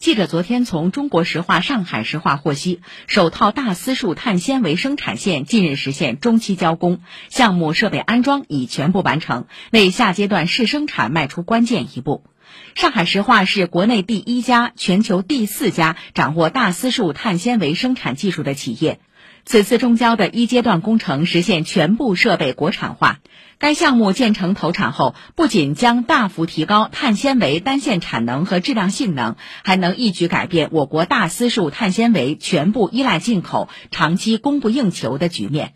记者昨天从中国石化上海石化获悉，首套大丝数碳纤维生产线近日实现中期交工，项目设备安装已全部完成，为下阶段试生产迈出关键一步。上海石化是国内第一家、全球第四家掌握大丝数碳纤维生产技术的企业。此次中交的一阶段工程实现全部设备国产化。该项目建成投产后，不仅将大幅提高碳纤维单线产能和质量性能，还能一举改变我国大丝数碳纤维全部依赖进口、长期供不应求的局面。